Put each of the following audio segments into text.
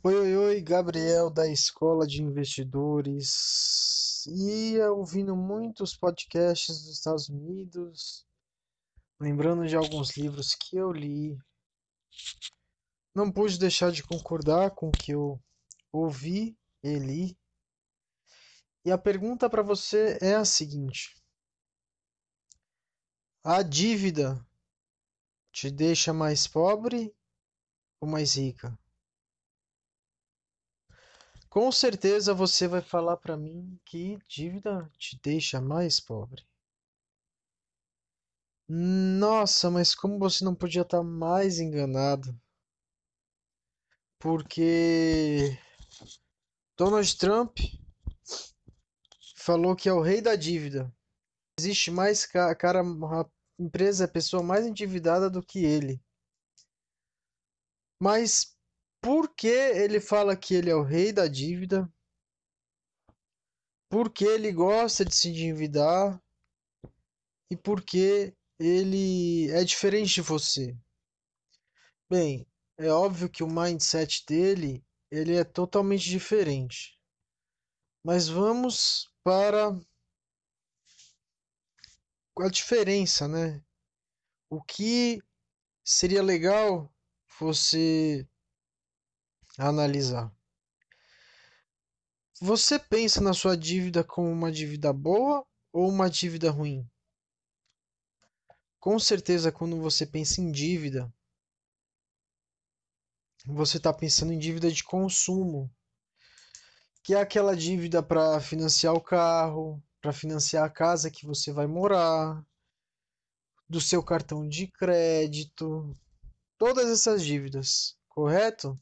Oi, oi, oi, Gabriel da Escola de Investidores. Ia ouvindo muitos podcasts dos Estados Unidos, lembrando de alguns livros que eu li. Não pude deixar de concordar com o que eu ouvi e li. E a pergunta para você é a seguinte: A dívida te deixa mais pobre ou mais rica? Com certeza você vai falar para mim que dívida te deixa mais pobre. Nossa, mas como você não podia estar mais enganado? Porque Donald Trump falou que é o rei da dívida. Existe mais cara, a empresa, a pessoa mais endividada do que ele. Mas por que ele fala que ele é o rei da dívida? Por que ele gosta de se endividar? E por que ele é diferente de você? Bem, é óbvio que o mindset dele ele é totalmente diferente. Mas vamos para a diferença, né? O que seria legal você analisar. Você pensa na sua dívida como uma dívida boa ou uma dívida ruim? Com certeza, quando você pensa em dívida, você está pensando em dívida de consumo, que é aquela dívida para financiar o carro, para financiar a casa que você vai morar, do seu cartão de crédito, todas essas dívidas, correto?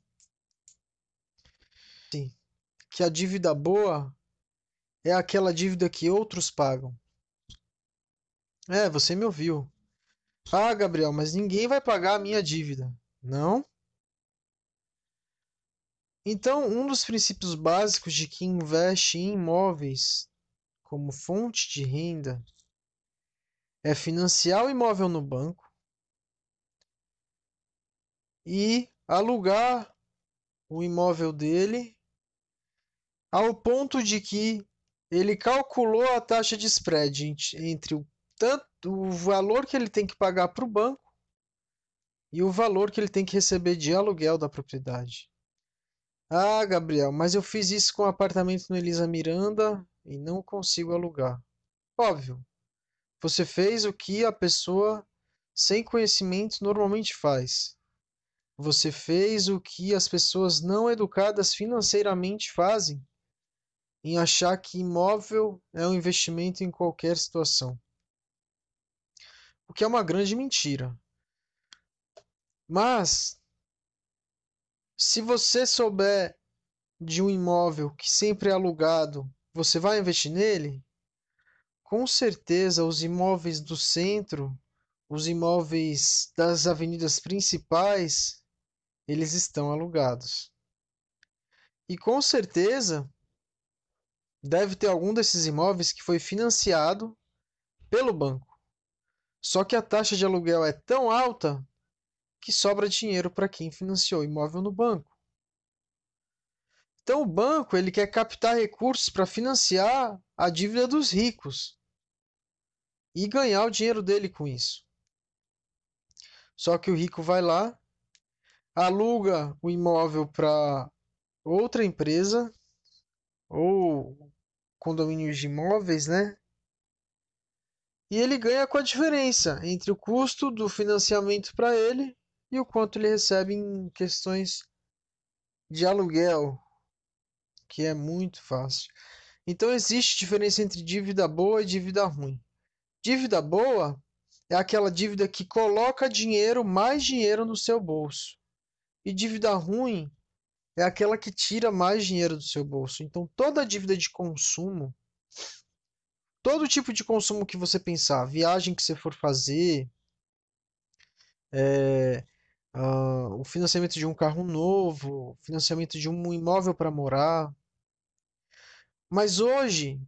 Que a dívida boa é aquela dívida que outros pagam. É, você me ouviu. Ah, Gabriel, mas ninguém vai pagar a minha dívida. Não? Então, um dos princípios básicos de quem investe em imóveis como fonte de renda é financiar o imóvel no banco e alugar o imóvel dele ao ponto de que ele calculou a taxa de spread entre o, tanto, o valor que ele tem que pagar para o banco e o valor que ele tem que receber de aluguel da propriedade. Ah, Gabriel, mas eu fiz isso com um apartamento no Elisa Miranda e não consigo alugar. Óbvio, você fez o que a pessoa sem conhecimento normalmente faz. Você fez o que as pessoas não educadas financeiramente fazem em achar que imóvel é um investimento em qualquer situação. O que é uma grande mentira. Mas, se você souber de um imóvel que sempre é alugado, você vai investir nele? Com certeza, os imóveis do centro, os imóveis das avenidas principais, eles estão alugados. E com certeza, deve ter algum desses imóveis que foi financiado pelo banco. Só que a taxa de aluguel é tão alta que sobra dinheiro para quem financiou o imóvel no banco. Então o banco ele quer captar recursos para financiar a dívida dos ricos e ganhar o dinheiro dele com isso. Só que o rico vai lá, aluga o imóvel para outra empresa ou condomínios de imóveis, né? E ele ganha com a diferença entre o custo do financiamento para ele e o quanto ele recebe em questões de aluguel, que é muito fácil. Então existe diferença entre dívida boa e dívida ruim. Dívida boa é aquela dívida que coloca dinheiro, mais dinheiro no seu bolso. E dívida ruim é aquela que tira mais dinheiro do seu bolso. Então, toda dívida de consumo, todo tipo de consumo que você pensar, viagem que você for fazer, é, uh, o financiamento de um carro novo, financiamento de um imóvel para morar. Mas hoje,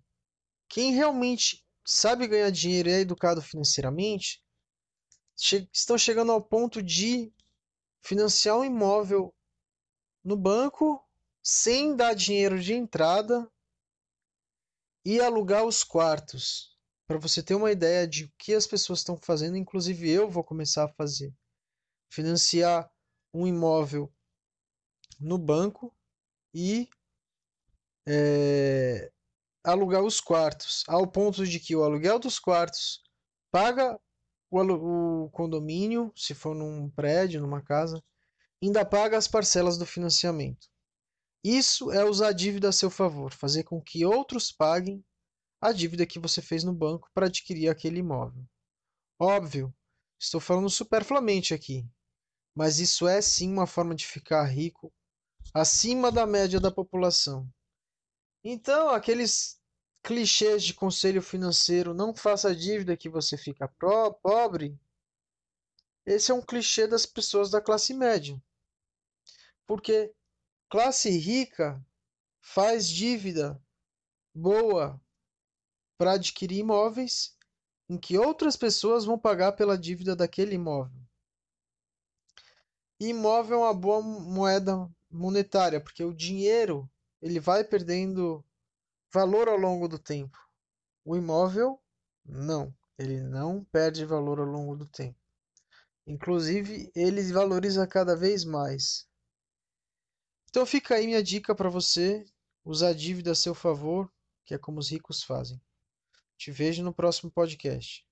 quem realmente sabe ganhar dinheiro e é educado financeiramente, che estão chegando ao ponto de financiar um imóvel no banco sem dar dinheiro de entrada e alugar os quartos. Para você ter uma ideia de o que as pessoas estão fazendo, inclusive eu vou começar a fazer. Financiar um imóvel no banco e é, alugar os quartos, ao ponto de que o aluguel dos quartos paga o, o condomínio, se for num prédio, numa casa, ainda paga as parcelas do financiamento. Isso é usar a dívida a seu favor, fazer com que outros paguem a dívida que você fez no banco para adquirir aquele imóvel. Óbvio, estou falando superfluamente aqui, mas isso é sim uma forma de ficar rico acima da média da população. Então, aqueles clichês de conselho financeiro, não faça dívida que você fica pobre, esse é um clichê das pessoas da classe média. Porque classe rica faz dívida boa para adquirir imóveis em que outras pessoas vão pagar pela dívida daquele imóvel. Imóvel é uma boa moeda monetária, porque o dinheiro ele vai perdendo valor ao longo do tempo. O imóvel, não. Ele não perde valor ao longo do tempo. Inclusive, ele valoriza cada vez mais. Então fica aí minha dica para você usar a dívida a seu favor, que é como os ricos fazem. Te vejo no próximo podcast.